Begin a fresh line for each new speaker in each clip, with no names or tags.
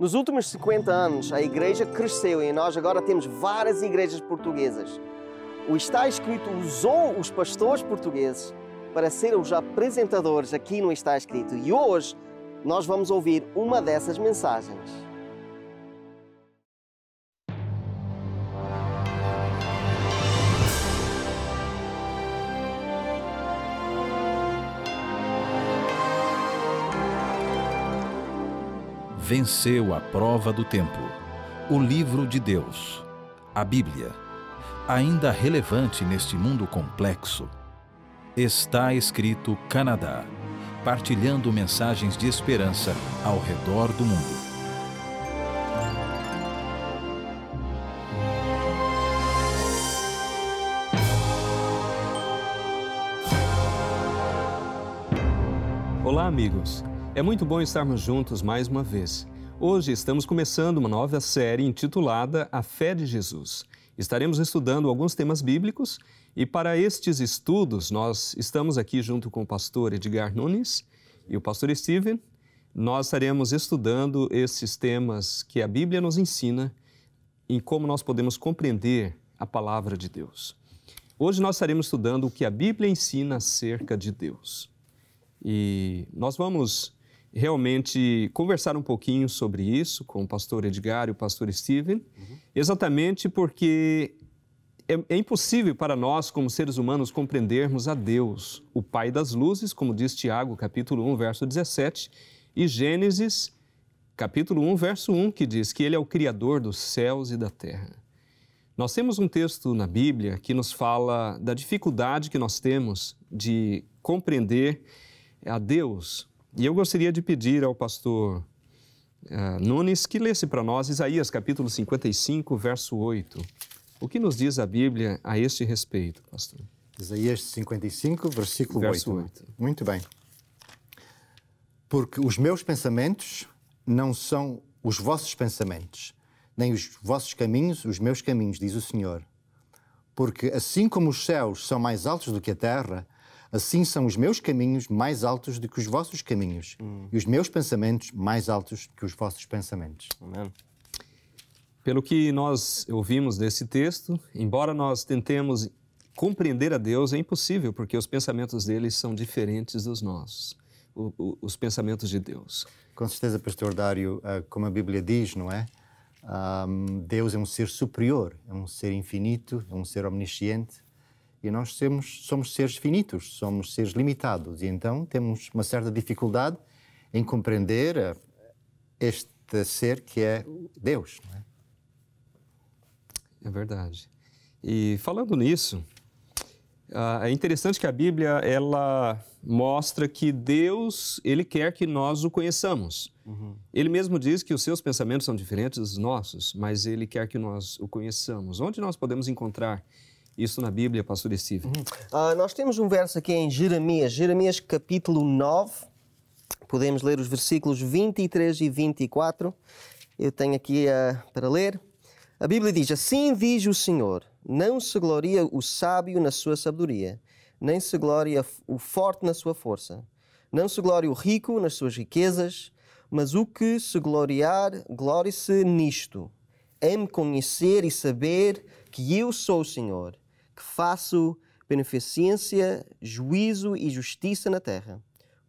Nos últimos 50 anos, a igreja cresceu e nós agora temos várias igrejas portuguesas. O Está Escrito usou os pastores portugueses para ser os apresentadores aqui no Está Escrito e hoje nós vamos ouvir uma dessas mensagens.
Venceu a prova do tempo. O livro de Deus, a Bíblia, ainda relevante neste mundo complexo. Está escrito Canadá, partilhando mensagens de esperança ao redor do mundo.
Olá, amigos. É muito bom estarmos juntos mais uma vez. Hoje estamos começando uma nova série intitulada A Fé de Jesus. Estaremos estudando alguns temas bíblicos e para estes estudos nós estamos aqui junto com o pastor Edgar Nunes e o pastor Steven. Nós estaremos estudando esses temas que a Bíblia nos ensina em como nós podemos compreender a palavra de Deus. Hoje nós estaremos estudando o que a Bíblia ensina acerca de Deus. E nós vamos realmente conversar um pouquinho sobre isso com o pastor Edgar e o pastor Steven, uhum. exatamente porque é, é, impossível para nós, como seres humanos, compreendermos a Deus, o Pai das luzes, como diz Tiago, capítulo 1, verso 17, e Gênesis, capítulo 1, verso 1, que diz que Ele é o Criador dos céus e da terra. Nós temos um texto na Bíblia que nos fala da dificuldade que nós temos de compreender a Deus, e eu gostaria de pedir ao pastor uh, Nunes que lesse para nós Isaías capítulo 55, verso 8. O que nos diz a Bíblia a este respeito, pastor?
Isaías 55, versículo
verso
8. 8. Muito bem. Porque os meus pensamentos não são os vossos pensamentos, nem os vossos caminhos os meus caminhos, diz o Senhor. Porque assim como os céus são mais altos do que a terra, Assim são os meus caminhos mais altos do que os vossos caminhos, hum. e os meus pensamentos mais altos do que os vossos pensamentos.
Amém. Pelo que nós ouvimos desse texto, embora nós tentemos compreender a Deus, é impossível, porque os pensamentos dele são diferentes dos nossos, o, o, os pensamentos de Deus.
Com certeza, Pastor Dário, ah, como a Bíblia diz, não é? Um, Deus é um ser superior, é um ser infinito, é um ser omnisciente, e nós somos, somos seres finitos, somos seres limitados, e então temos uma certa dificuldade em compreender eh, este ser que é Deus. É?
é? verdade. E falando nisso, ah, é interessante que a Bíblia ela mostra que Deus ele quer que nós o conheçamos. Uhum. Ele mesmo diz que os seus pensamentos são diferentes dos nossos, mas ele quer que nós o conheçamos. Onde nós podemos encontrar isso na Bíblia, pastor Steve? Uhum.
Uh, nós temos um verso aqui em Jeremias, Jeremias capítulo 9. Podemos ler os versículos 23 e 24. Eu tenho aqui uh, para ler. A Bíblia diz: Assim diz o Senhor: Não se gloria o sábio na sua sabedoria, nem se gloria o forte na sua força. Não se gloria o rico nas suas riquezas, mas o que se gloriar, glore-se nisto, em me conhecer e saber que eu sou o Senhor, que faço beneficência, juízo e justiça na terra,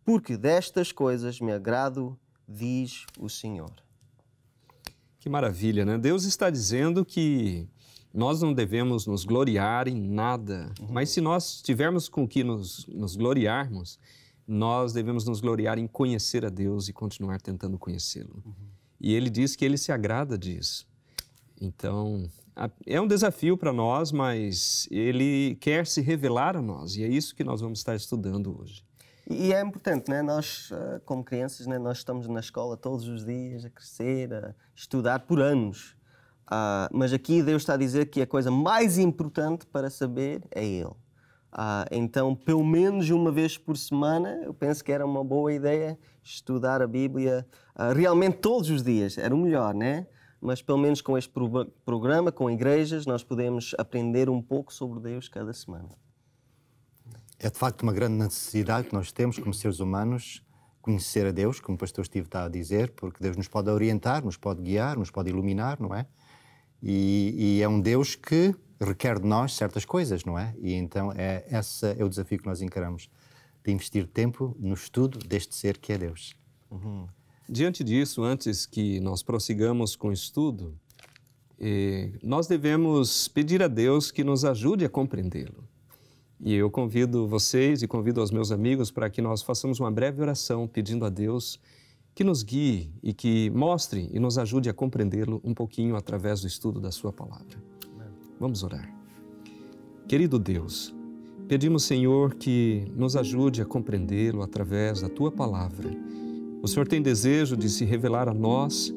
porque destas coisas me agrado, diz o Senhor.
Que maravilha, né? Deus está dizendo que nós não devemos nos gloriar em nada, uhum. mas se nós tivermos com que nos, nos gloriarmos, nós devemos nos gloriar em conhecer a Deus e continuar tentando conhecê-lo. Uhum. E ele diz que ele se agrada disso. Então, é um desafio para nós, mas ele quer se revelar a nós e é isso que nós vamos estar estudando hoje.
E é importante, né? Nós, eh, como crianças, né? nós estamos na escola todos os dias a crescer, a estudar por anos. Uh, mas aqui Deus está a dizer que a coisa mais importante para saber é Ele. Uh, então, pelo menos uma vez por semana, eu penso que era uma boa ideia estudar a Bíblia uh, realmente todos os dias. Era o melhor, né? Mas pelo menos com este pro programa, com igrejas, nós podemos aprender um pouco sobre Deus cada semana.
É de facto uma grande necessidade que nós temos como seres humanos conhecer a Deus, como o pastor Steve está a dizer, porque Deus nos pode orientar, nos pode guiar, nos pode iluminar, não é? E, e é um Deus que requer de nós certas coisas, não é? E então é esse é o desafio que nós encaramos, de investir tempo no estudo deste ser que é Deus.
Uhum. Diante disso, antes que nós prossigamos com o estudo, eh, nós devemos pedir a Deus que nos ajude a compreendê-lo. E eu convido vocês e convido os meus amigos para que nós façamos uma breve oração pedindo a Deus que nos guie e que mostre e nos ajude a compreendê-lo um pouquinho através do estudo da Sua palavra. Vamos orar. Querido Deus, pedimos, Senhor, que nos ajude a compreendê-lo através da Tua palavra. O Senhor tem desejo de se revelar a nós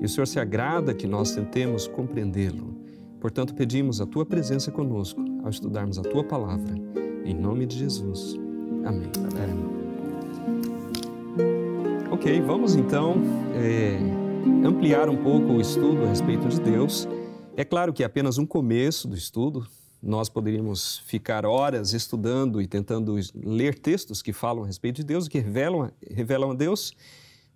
e o Senhor se agrada que nós tentemos compreendê-lo. Portanto, pedimos a tua presença conosco ao estudarmos a tua palavra. Em nome de Jesus. Amém. Amém. Ok, vamos então é, ampliar um pouco o estudo a respeito de Deus. É claro que é apenas um começo do estudo. Nós poderíamos ficar horas estudando e tentando ler textos que falam a respeito de Deus, que revelam, revelam a Deus.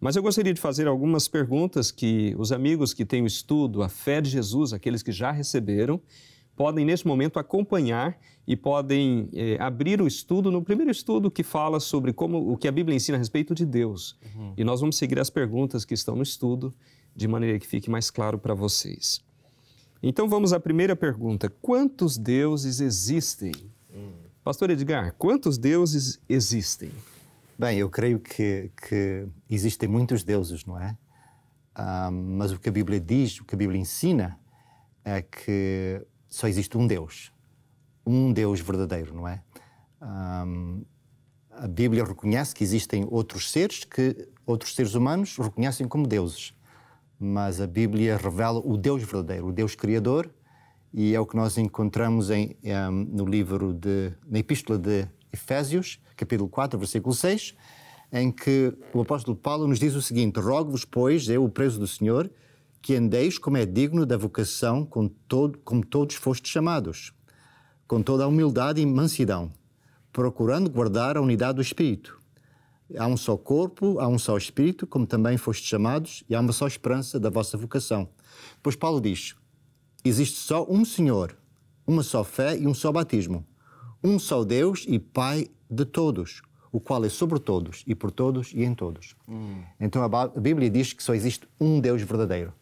Mas eu gostaria de fazer algumas perguntas que os amigos que têm o estudo, a fé de Jesus, aqueles que já receberam, podem neste momento acompanhar e podem eh, abrir o estudo no primeiro estudo que fala sobre como o que a Bíblia ensina a respeito de Deus. Uhum. E nós vamos seguir as perguntas que estão no estudo de maneira que fique mais claro para vocês. Então vamos à primeira pergunta: quantos deuses existem? Hum. Pastor Edgar, quantos deuses existem?
Bem, eu creio que, que existem muitos deuses, não é? Um, mas o que a Bíblia diz, o que a Bíblia ensina, é que só existe um Deus. Um Deus verdadeiro, não é? Um, a Bíblia reconhece que existem outros seres que outros seres humanos reconhecem como deuses. Mas a Bíblia revela o Deus verdadeiro, o Deus criador, e é o que nós encontramos em, um, no livro de, na Epístola de Efésios, capítulo 4, versículo 6, em que o apóstolo Paulo nos diz o seguinte: Rogo-vos, pois, eu, o preso do Senhor, que andeis como é digno da vocação com todo, como todos fostes chamados, com toda a humildade e mansidão, procurando guardar a unidade do Espírito. Há um só corpo, há um só Espírito, como também fostes chamados, e há uma só esperança da vossa vocação. Pois Paulo diz: existe só um Senhor, uma só fé e um só batismo um só Deus e Pai de todos, o qual é sobre todos e por todos e em todos. Hum. Então a Bíblia diz que só existe um Deus verdadeiro.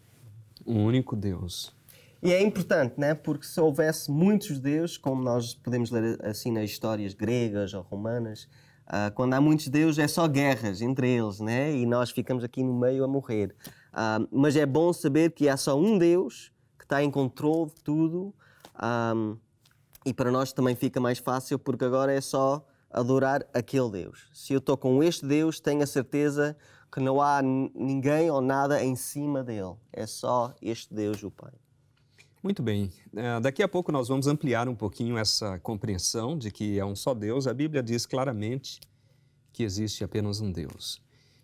Um único Deus.
E é importante, né? Porque se houvesse muitos deuses, como nós podemos ler assim nas histórias gregas ou romanas, uh, quando há muitos deuses é só guerras entre eles, né? E nós ficamos aqui no meio a morrer. Uh, mas é bom saber que há só um Deus que está em controle de tudo. Um, e para nós também fica mais fácil porque agora é só adorar aquele Deus. Se eu estou com este Deus, tenho a certeza que não há ninguém ou nada em cima dele. É só este Deus, o Pai.
Muito bem. É, daqui a pouco nós vamos ampliar um pouquinho essa compreensão de que é um só Deus. A Bíblia diz claramente que existe apenas um Deus.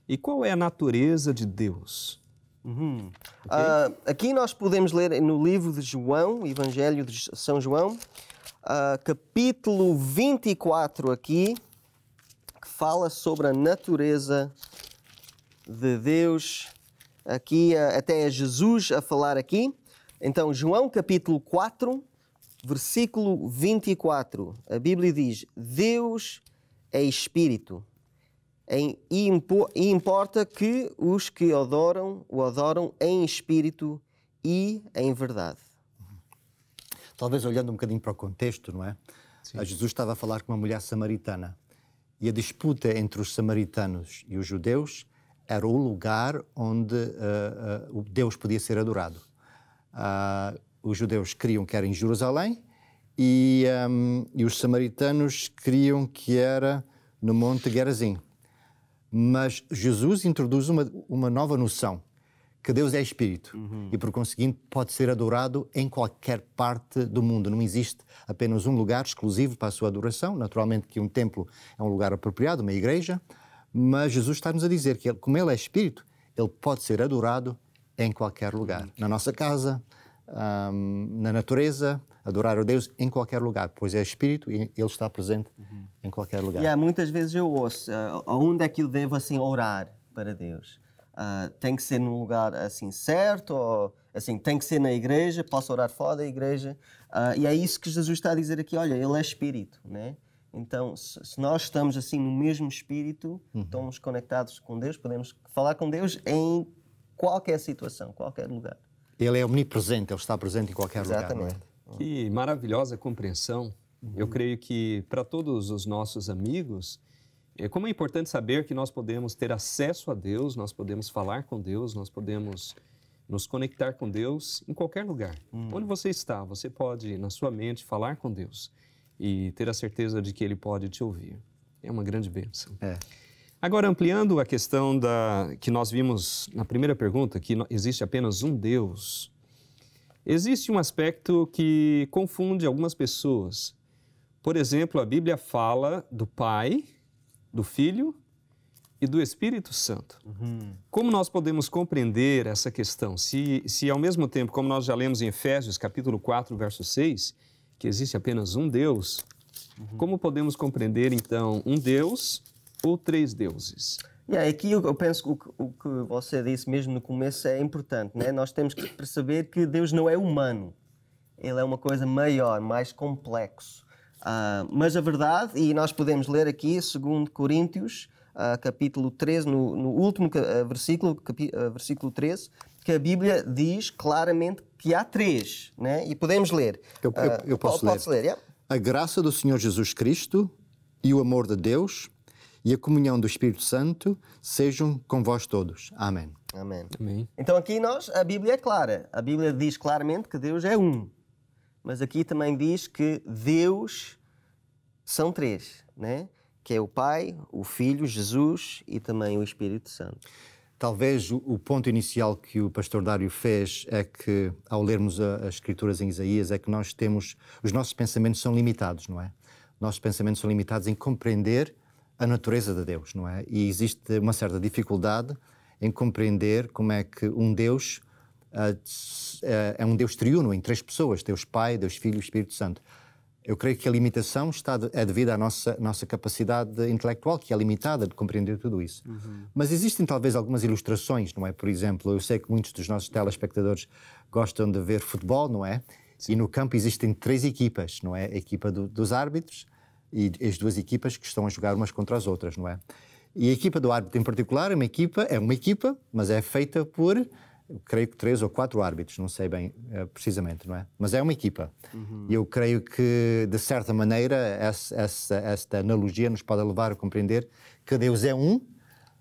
E qual é a natureza de Deus?
Uhum. Okay. Uh, aqui nós podemos ler no livro de João, Evangelho de São João, uh, capítulo 24 aqui, que fala sobre a natureza de Deus. Aqui uh, até é Jesus a falar aqui. Então, João capítulo 4, versículo 24. A Bíblia diz: Deus é espírito. E importa que os que adoram o adoram em espírito e em verdade
talvez olhando um bocadinho para o contexto, não é? Sim. Jesus estava a falar com uma mulher samaritana e a disputa entre os samaritanos e os judeus era o lugar onde uh, uh, Deus podia ser adorado. Uh, os judeus queriam que era em Jerusalém e, um, e os samaritanos queriam que era no Monte Gerazim. Mas Jesus introduz uma, uma nova noção que Deus é espírito uhum. e, por conseguinte, pode ser adorado em qualquer parte do mundo. Não existe apenas um lugar exclusivo para a sua adoração. Naturalmente que um templo é um lugar apropriado, uma igreja, mas Jesus está-nos a dizer que, como Ele é espírito, Ele pode ser adorado em qualquer lugar. Uhum. Na nossa casa, um, na natureza, adorar a Deus em qualquer lugar, pois é Espírito e Ele está presente em qualquer lugar.
E há muitas vezes eu ouço, uh, aonde é que eu devo assim orar para Deus? Uh, tem que ser num lugar assim certo ou assim tem que ser na igreja? Posso orar fora da igreja? Uh, e é isso que Jesus está a dizer aqui. Olha, Ele é Espírito, né? Então, se, se nós estamos assim no mesmo Espírito, uhum. estamos conectados com Deus, podemos falar com Deus em qualquer situação, qualquer lugar.
Ele é omnipresente, ele está presente em qualquer
Exatamente.
lugar. Exatamente.
Que maravilhosa compreensão. Uhum. Eu creio que para todos os nossos amigos, é como é importante saber que nós podemos ter acesso a Deus, nós podemos falar com Deus, nós podemos nos conectar com Deus em qualquer lugar. Uhum. Onde você está, você pode, na sua mente, falar com Deus e ter a certeza de que Ele pode te ouvir. É uma grande bênção.
É.
Agora, ampliando a questão da que nós vimos na primeira pergunta, que existe apenas um Deus, Existe um aspecto que confunde algumas pessoas. Por exemplo, a Bíblia fala do Pai, do Filho e do Espírito Santo. Uhum. Como nós podemos compreender essa questão? Se, se ao mesmo tempo, como nós já lemos em Efésios capítulo 4, verso 6, que existe apenas um Deus, uhum. como podemos compreender então um Deus ou três deuses?
E aí, aqui eu penso que o, o, que você disse mesmo no começo é importante, né? Nós temos que perceber que Deus não é humano. Ele é uma coisa maior, mais complexo. Uh, mas a verdade, e nós podemos ler aqui, segundo Coríntios, uh, capítulo 13, no, no último uh, versículo, capi, versículo 13, que a Bíblia diz claramente que há três, né? E podemos ler.
Eu, eu, eu posso ler. ler yeah? A graça do Senhor Jesus Cristo e o amor de Deus e a comunhão do Espírito Santo sejam com vós todos. Amém.
Amém. Amém. Então aqui nós, a Bíblia é clara. A Bíblia diz claramente que Deus é um. Mas aqui também diz que Deus são três, né? Que é o Pai, o Filho, Jesus e também o Espírito Santo.
Talvez o, ponto inicial que o pastor Dário fez é que, ao lermos as escrituras em Isaías, é que nós temos, os nossos pensamentos são limitados, não é? Nossos pensamentos são limitados em compreender a natureza de Deus, não é? E existe uma certa dificuldade em compreender como é que um Deus uh, é um Deus triuno em três pessoas: Deus Pai, Deus Filho e Espírito Santo. Eu creio que a limitação está de, é devido à nossa, nossa capacidade intelectual, que é limitada de compreender tudo isso. Uhum. Mas existem talvez algumas ilustrações, não é? Por exemplo, eu sei que muitos dos nossos telespectadores gostam de ver futebol, não é? Sim. E no campo existem três equipas, não é? A equipa do, dos árbitros, e as duas equipas que estão a jogar umas contra as outras, não é? E a equipa do árbitro em particular é uma equipa, é uma equipa, mas é feita por, creio que três ou quatro árbitros, não sei bem é, precisamente, não é? Mas é uma equipa. Uhum. E eu creio que, de certa maneira, essa, essa, esta analogia nos pode levar a compreender que Deus é um,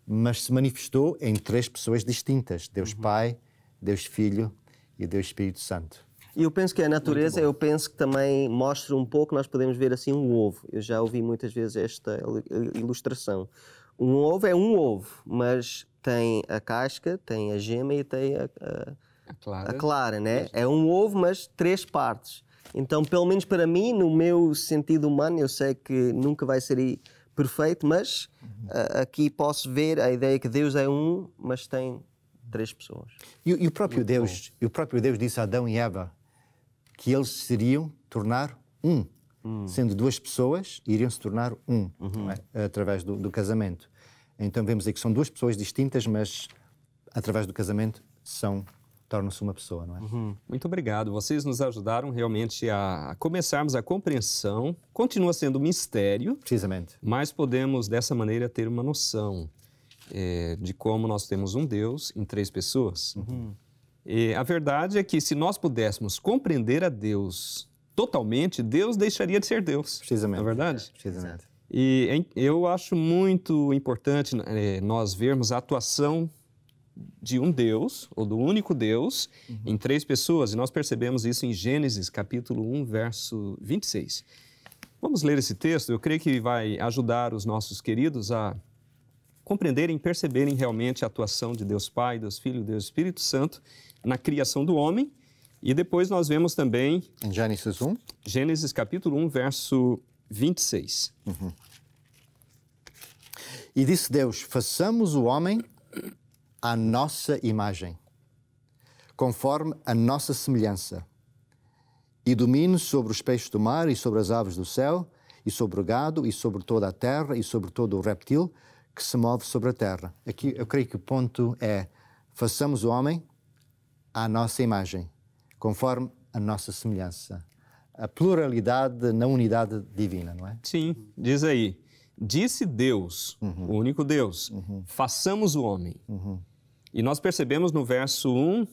mas se manifestou em três pessoas distintas: Deus uhum. Pai, Deus Filho e Deus Espírito Santo.
E eu penso que a natureza, eu penso que também mostra um pouco, nós podemos ver assim um ovo. Eu já ouvi muitas vezes esta ilustração. Um ovo é um ovo, mas tem a casca, tem a gema e tem a, a, a clara. a clara, né? É um ovo, mas três partes. Então, pelo menos para mim, no meu sentido humano, eu sei que nunca vai ser perfeito, mas uhum. aqui posso ver a ideia que Deus é um, mas tem três pessoas.
E, e o próprio Deus, e o próprio Deus disse a Adão e Eva: que eles seriam tornar um. Hum. Sendo duas pessoas, iriam se tornar um, uhum. é? através do, do, casamento. Então vemos aí que são duas pessoas distintas, mas através do casamento são tornam-se uma pessoa, não é? Uhum.
Muito obrigado. Vocês nos ajudaram realmente a começarmos a compreensão. Continua sendo um mistério.
Precisamente.
Mas podemos dessa maneira ter uma noção é, de como nós temos um Deus em três pessoas. Uhum. E a verdade é que se nós pudéssemos compreender a Deus totalmente, Deus deixaria de ser Deus.
Precisamente.
Não é verdade?
Precisamente.
E eu acho muito importante é, nós vermos a atuação de um Deus, ou do único Deus, uhum. em três pessoas. E nós percebemos isso em Gênesis, capítulo 1, verso 26. Vamos ler esse texto? Eu creio que vai ajudar os nossos queridos a compreenderem, perceberem realmente a atuação de Deus Pai, Deus Filho, Deus Espírito Santo na criação do homem. E depois nós vemos também.
Em Gênesis 1?
Gênesis capítulo 1, verso 26. Uhum.
E disse Deus: façamos o homem à nossa imagem, conforme a nossa semelhança. e domine sobre os peixes do mar e sobre as aves do céu e sobre o gado e sobre toda a terra e sobre todo o reptil que se move sobre a terra. Aqui eu creio que o ponto é façamos o homem à nossa imagem, conforme a nossa semelhança. A pluralidade na unidade divina, não é?
Sim, diz aí. Disse Deus, uhum. o único Deus, uhum. façamos o homem. Uhum. E nós percebemos no verso 1,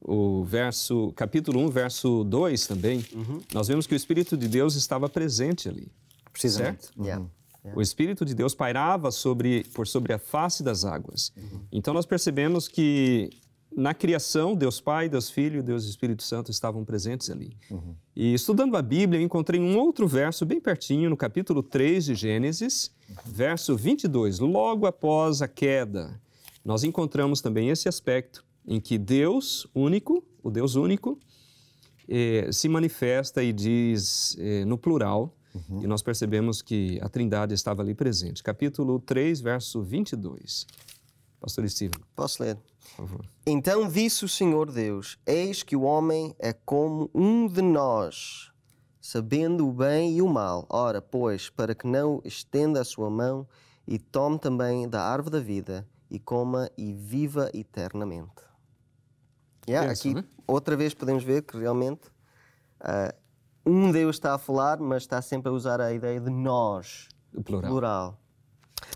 o verso, capítulo 1, verso 2 também, uhum. nós vemos que o Espírito de Deus estava presente ali.
Precisamente.
Certo? Yeah. Yeah. O Espírito de Deus pairava sobre, por sobre a face das águas. Uhum. Então nós percebemos que na criação, Deus Pai, Deus Filho e Deus Espírito Santo estavam presentes ali. Uhum. E estudando a Bíblia, eu encontrei um outro verso bem pertinho, no capítulo 3 de Gênesis, uhum. verso 22. Logo após a queda, nós encontramos também esse aspecto em que Deus único, o Deus único, eh, se manifesta e diz eh, no plural, uhum. e nós percebemos que a Trindade estava ali presente. Capítulo 3, verso 22. Pastor Steven.
Posso ler? Favor. Então disse o Senhor Deus: Eis que o homem é como um de nós, sabendo o bem e o mal. Ora, pois, para que não estenda a sua mão e tome também da árvore da vida e coma e viva eternamente. Yeah, Penso, aqui né? outra vez podemos ver que realmente uh, um Deus está a falar, mas está sempre a usar a ideia de nós,
o plural.
plural.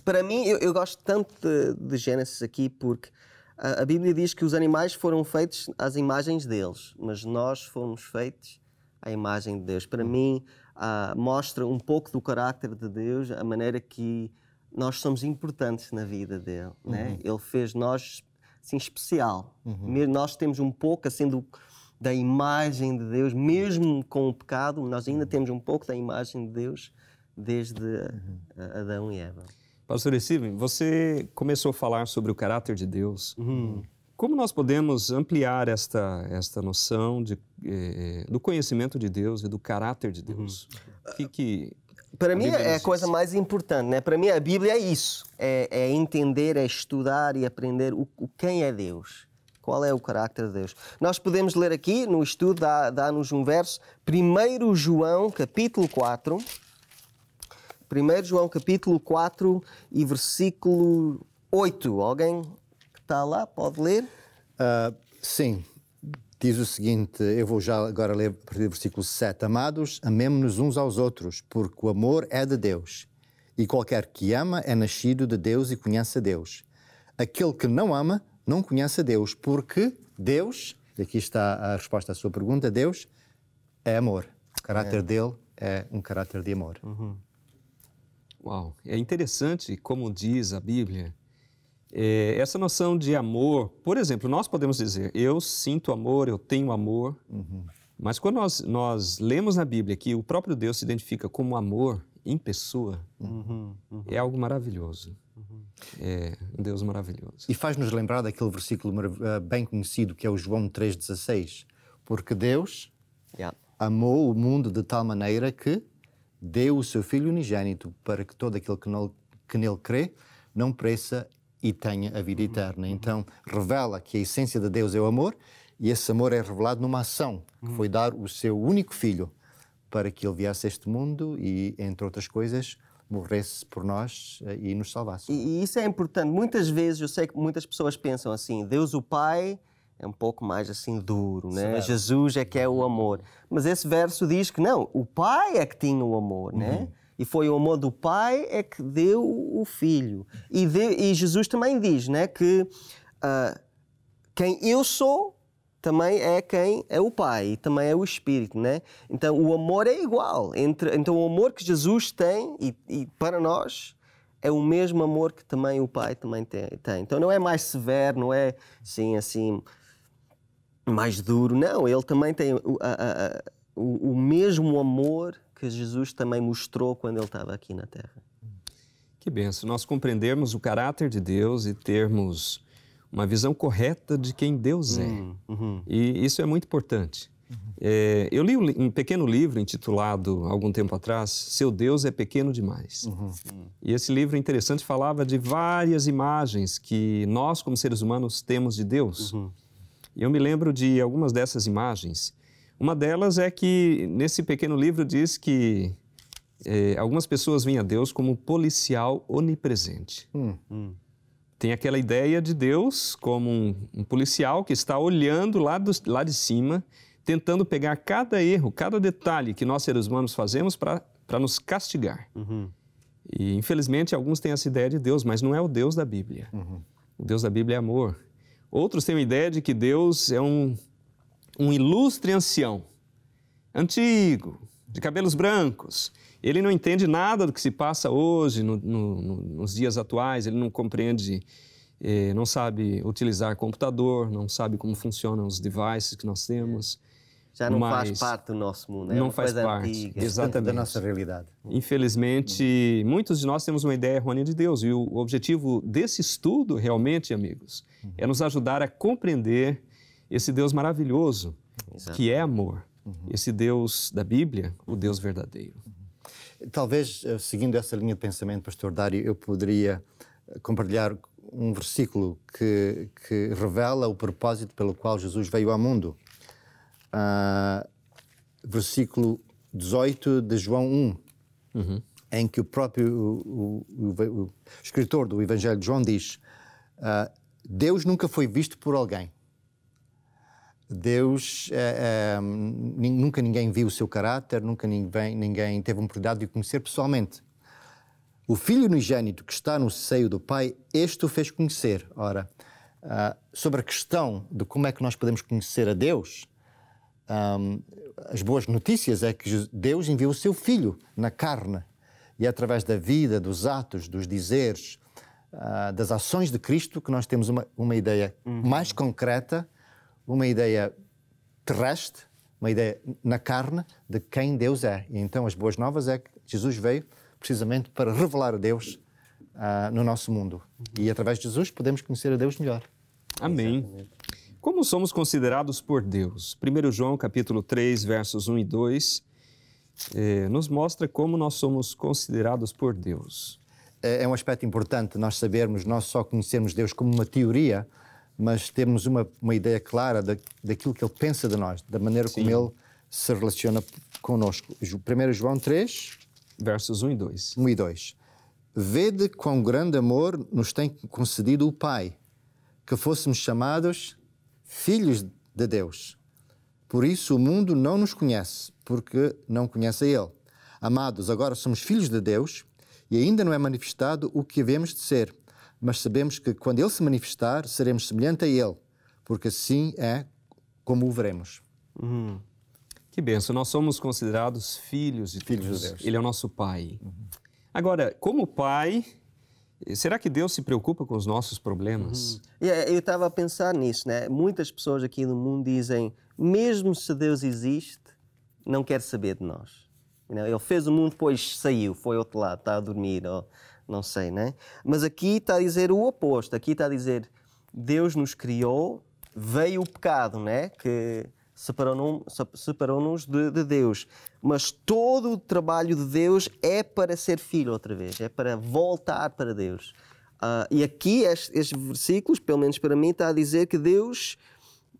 Para mim, eu, eu gosto tanto de, de, Gênesis aqui porque a, a, Bíblia diz que os animais foram feitos às imagens deles, mas nós fomos feitos à imagem de Deus. Para mim, uh, mostra um pouco do caráter de Deus, a maneira que nós somos importantes na vida dele. Né? Uhum. Né? Ele fez nós assim, especial. Uhum. Nós temos um pouco assim do, da imagem de Deus, mesmo com o pecado, nós ainda temos um pouco da imagem de Deus desde uhum. Adão e Eva.
Pastor Steven, você começou a falar sobre o caráter de Deus. Uhum. Como nós podemos ampliar esta, esta noção de, eh, do conhecimento de Deus e do caráter de Deus? Uhum. Que, que
para mim é a coisa mais importante, né? Para mim a Bíblia é isso, é, é entender, é estudar e aprender o, o, quem é Deus, qual é o caráter de Deus. Nós podemos ler aqui no estudo dá-nos dá um verso, 1 João capítulo 4, 1 João capítulo 4 e versículo 8. Alguém que está lá pode ler?
Uh, sim diz o seguinte, eu vou já agora ler a partir do versículo 7. Amados, amemos-nos uns aos outros, porque o amor é de Deus. E qualquer que ama é nascido de Deus e conhece a Deus. Aquele que não ama não conhece a Deus, porque Deus, e aqui está a resposta à sua pergunta, Deus é amor. O caráter é. dele é um caráter de amor. Uhum.
Uau, é interessante como diz a Bíblia é, essa noção de amor, por exemplo, nós podemos dizer, eu sinto amor, eu tenho amor, uhum. mas quando nós, nós lemos na Bíblia que o próprio Deus se identifica como amor em pessoa, uhum, uhum. é algo maravilhoso. Uhum. É um Deus maravilhoso.
E faz-nos lembrar daquele versículo eh, bem conhecido que é o João 3,16. Porque Deus yeah. amou o mundo de tal maneira que deu o seu Filho unigênito para que todo aquele que, não, que nele crê não pereça e tenha a vida eterna. Então, revela que a essência de Deus é o amor e esse amor é revelado numa ação, que foi dar o seu único filho para que ele viesse a este mundo e, entre outras coisas, morresse por nós eh, e nos salvasse.
E, e isso é importante. Muitas vezes, eu sei que muitas pessoas pensam assim, Deus o Pai é um pouco mais assim duro, né? Jesus é que é o amor. Mas esse verso diz que não, o Pai é que tinha o amor, né? uhum. né? E foi o amor do Pai é que deu o Filho. E, de, e Jesus também diz né, que uh, quem eu sou também é quem é o Pai e também é o Espírito, né? Então o amor é igual. Entre, então o amor que Jesus tem e, e para nós é o mesmo amor que também o Pai também tem. Então não é mais severo, não é assim, assim mais duro. Não, ele também tem o, a, a, o, o mesmo amor que Jesus também mostrou quando ele estava aqui na Terra.
Que benção, nós compreendermos o caráter de Deus e termos uma visão correta de quem Deus é. Hum, uhum. E isso é muito importante. Uhum. É, eu li um, um, pequeno livro intitulado, algum tempo atrás, Seu Deus é Pequeno Demais. Uhum. E esse livro interessante falava de várias imagens que nós, como seres humanos, temos de Deus. Uhum. E eu me lembro de algumas dessas imagens Uma delas é que nesse pequeno livro diz que eh, algumas pessoas veem a Deus como policial onipresente.
Hum.
Tem aquela ideia de Deus como um, um policial que está olhando lá, do, lá de cima, tentando pegar cada erro, cada detalhe que nós seres humanos fazemos para nos castigar. E infelizmente alguns têm essa ideia de Deus, mas não é o Deus da Bíblia. O Deus da Bíblia é amor. Outros têm a ideia de que Deus é um, um ilustre ancião, antigo, de cabelos brancos. Ele não entende nada do que se passa hoje, no- no- no- nos dias atuais, ele não compreende, eh, não sabe utilizar computador, não sabe como funcionam os devices que nós temos.
Já não
Mas
faz parte do nosso mundo, é
não
uma
faz
coisa
parte.
antiga.
Exatamente.
Da nossa realidade.
Infelizmente, muitos de nós temos uma ideia errônea de Deus e o objetivo desse estudo, realmente, amigos, é nos ajudar a compreender esse Deus maravilhoso,
Exato.
que é amor. Esse Deus da Bíblia, o Deus verdadeiro.
Talvez, eh, seguindo essa linha de pensamento, Pastor Dário, eu poderia eh, compartilhar um versículo que, que revela o propósito pelo qual Jesus veio ao mundo. Ah, versículo 18 de João 1, em que o próprio o, o- o- escritor do Evangelho de João diz: ah, Deus nunca foi visto por alguém. Deus eh, eh, nunca ninguém viu o seu caráter, nunca ninguém, ninguém teve a oportunidade de o conhecer pessoalmente. O Filho unigênito que está no seio do Pai, este o fez conhecer. Ora, ah, sobre a questão de como é que nós podemos conhecer a Deus, ahm, as boas notícias é que Deus enviou o seu Filho na carne e é através da vida, dos atos, dos dizeres, ah, das ações de Cristo que nós temos uma, uma ideia mais concreta, uma ideia terrestre, uma ideia na carne de quem Deus é. E então as boas novas é que Jesus veio precisamente para revelar a Deus ah, no nosso mundo. E através de Jesus podemos conhecer a Deus melhor.
Amém. Como somos considerados por Deus? 1 João capítulo 3, versos 1 e 2, eh, nos mostra como nós somos considerados por Deus.
é é um aspecto importante nós sabermos, não só conhecermos Deus como uma teoria, mas termos uma, uma ideia clara da, daquilo que Ele pensa de nós, da maneira como Ele se relaciona connosco. 1 João 3,
Versos 1 e 2.
1 e 2. Vede quão grande amor nos tem concedido o Pai, que fôssemos chamados filhos de Deus. Por isso o mundo não nos conhece, porque não conhece a Ele. Amados, agora somos filhos de Deus e ainda não é manifestado o que havemos de ser, mas sabemos que quando Ele se manifestar, seremos semelhante a Ele, porque assim é como o veremos.
Que benção, nós somos considerados filhos de
Filhos de
Deus.
Deus.
Ele é o nosso Pai. Agora, como Pai, será que Deus se preocupa com os nossos problemas?
E, eh, Eu estava a pensar nisso, né? Muitas pessoas aqui no mundo dizem, mesmo se Deus existe, não quer saber de nós. Know, Ele fez o mundo, depois saiu, foi outro lado, está a dormir, ou não sei, né? Mas aqui está a dizer o oposto. Aqui está a dizer, Deus nos criou, veio o pecado, né? Que separou-nos separou de, de Deus. Mas todo o trabalho de Deus é para ser filho outra vez, é para voltar para Deus. Ah, e aqui, estes, estes versículos, pelo menos para mim, está a dizer que Deus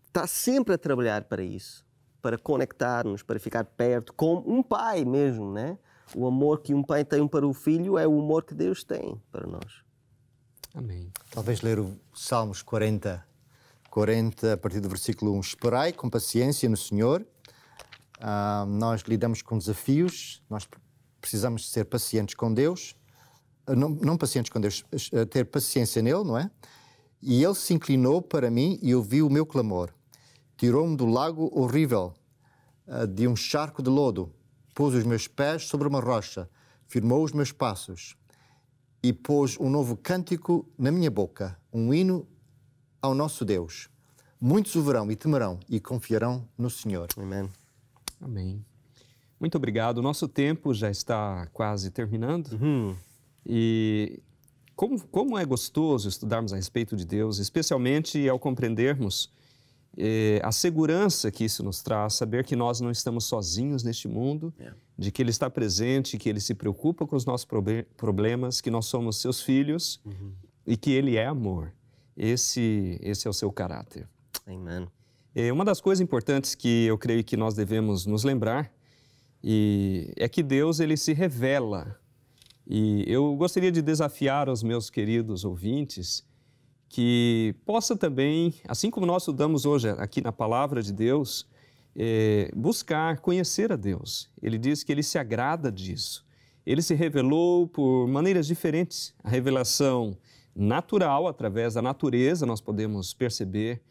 está sempre a trabalhar para isso, para conectar-nos, para ficar perto, como um pai mesmo, né? O amor que um pai tem para o filho é o amor que Deus tem para nós.
Amém.
Talvez ler o Salmos 40, 40, a partir do versículo 1. Esperai com paciência no Senhor. Ah, nós lidamos com desafios, nós precisamos ser pacientes com Deus. Ah, Não, não pacientes com Deus, ah, ter paciência nele, não é? E ele se inclinou para mim e ouviu o meu clamor. Tirou-me do lago horrível, ah, de um charco de lodo. Pôs os meus pés sobre uma rocha, firmou os meus passos e pôs um novo cântico na minha boca, um hino ao nosso Deus. Muitos o verão e temerão e confiarão no Senhor.
Amém.
Amém. Muito obrigado. O nosso tempo já está quase terminando.
Uhum.
E como, como é gostoso estudarmos a respeito de Deus, especialmente ao compreendermos eh, a segurança que isso nos traz, saber que nós não estamos sozinhos neste mundo, de que Ele está presente, que Ele se preocupa com os nossos proble- problemas, que nós somos seus filhos e que Ele é amor. Esse, esse é o seu caráter.
Amém.
É uma das coisas importantes que eu creio que nós devemos nos lembrar e é que Deus ele se revela. E eu gostaria de desafiar os meus queridos ouvintes que possa também, assim como nós estudamos hoje aqui na palavra de Deus, é, buscar conhecer a Deus. Ele diz que ele se agrada disso. Ele se revelou por maneiras diferentes. A revelação natural, através da natureza, nós podemos perceber,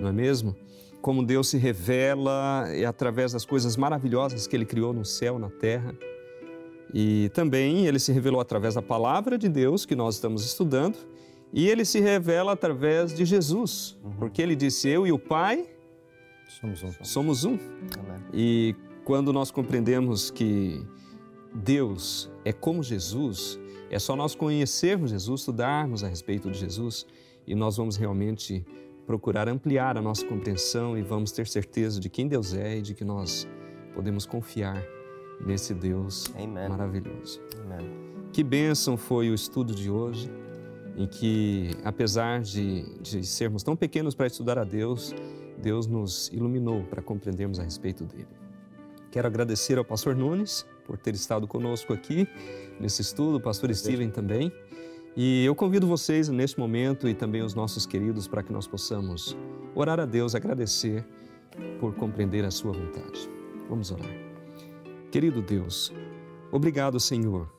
não é mesmo? Como Deus se revela é através das coisas maravilhosas que Ele criou no céu, na terra. E também Ele se revelou através da palavra de Deus que nós estamos estudando. E Ele se revela através de Jesus, uhum. porque Ele disse: Eu e o Pai
somos um.
Somos um. Amém. E quando nós compreendemos que Deus é como Jesus, é só nós conhecermos Jesus, estudarmos a respeito de Jesus e nós vamos realmente procurar ampliar a nossa compreensão e vamos ter certeza de quem Deus é e de que nós podemos confiar nesse Deus Amen. maravilhoso. Amen. Que bênção foi o estudo de hoje, em que, apesar de, de sermos tão pequenos para estudar a Deus, Deus nos iluminou para compreendermos a respeito dele. Quero agradecer ao pastor Nunes por ter estado conosco aqui nesse estudo, o pastor Steven também. E eu convido vocês neste momento e também os nossos queridos para que nós possamos orar a Deus, agradecer por compreender a sua vontade. Vamos orar. Querido Deus, obrigado, Senhor,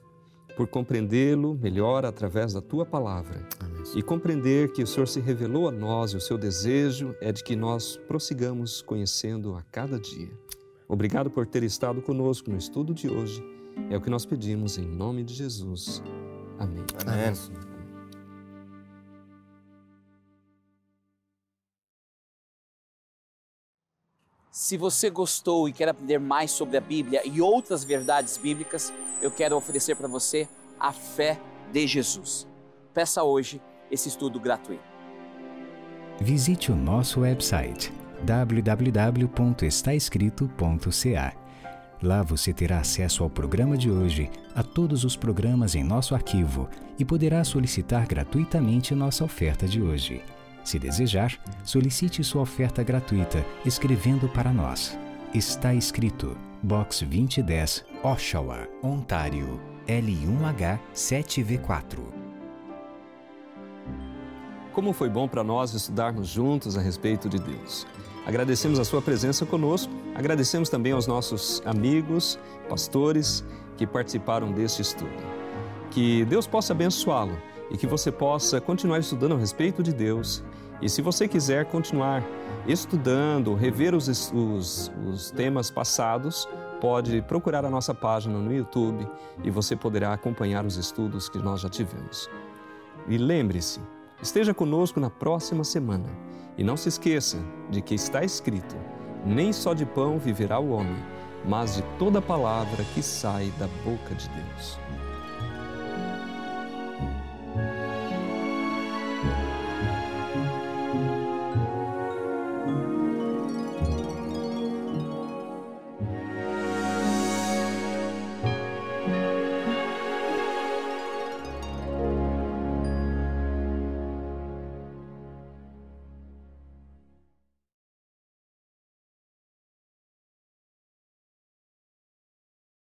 por compreendê-lo melhor através da tua palavra Amém. e compreender que o Senhor se revelou a nós e o seu desejo é de que nós prossigamos conhecendo a cada dia. Obrigado por ter estado conosco no estudo de hoje. É o que nós pedimos em nome de Jesus. Amém. Amém.
Se você gostou e quer aprender mais sobre a Bíblia e outras verdades bíblicas, eu quero oferecer para você a fé de Jesus. Peça hoje esse estudo gratuito.
Visite o nosso website www.estaescrito.ca. Lá você terá acesso ao programa de hoje, a todos os programas em nosso arquivo e poderá solicitar gratuitamente nossa oferta de hoje. Se desejar, solicite sua oferta gratuita escrevendo para nós. Está escrito Box 2010, Oshawa, Ontário, L1H 7V4.
Como foi bom para nós estudarmos juntos a respeito de Deus. Agradecemos a sua presença conosco, agradecemos também aos nossos amigos, pastores que participaram deste estudo. Que Deus possa abençoá-lo e que você possa continuar estudando a respeito de Deus. E se você quiser continuar estudando, rever os, os, os temas passados, pode procurar a nossa página no YouTube e você poderá acompanhar os estudos que nós já tivemos. E lembre-se, Esteja conosco na próxima semana e não se esqueça de que está escrito: nem só de pão viverá o homem, mas de toda palavra que sai da boca de Deus.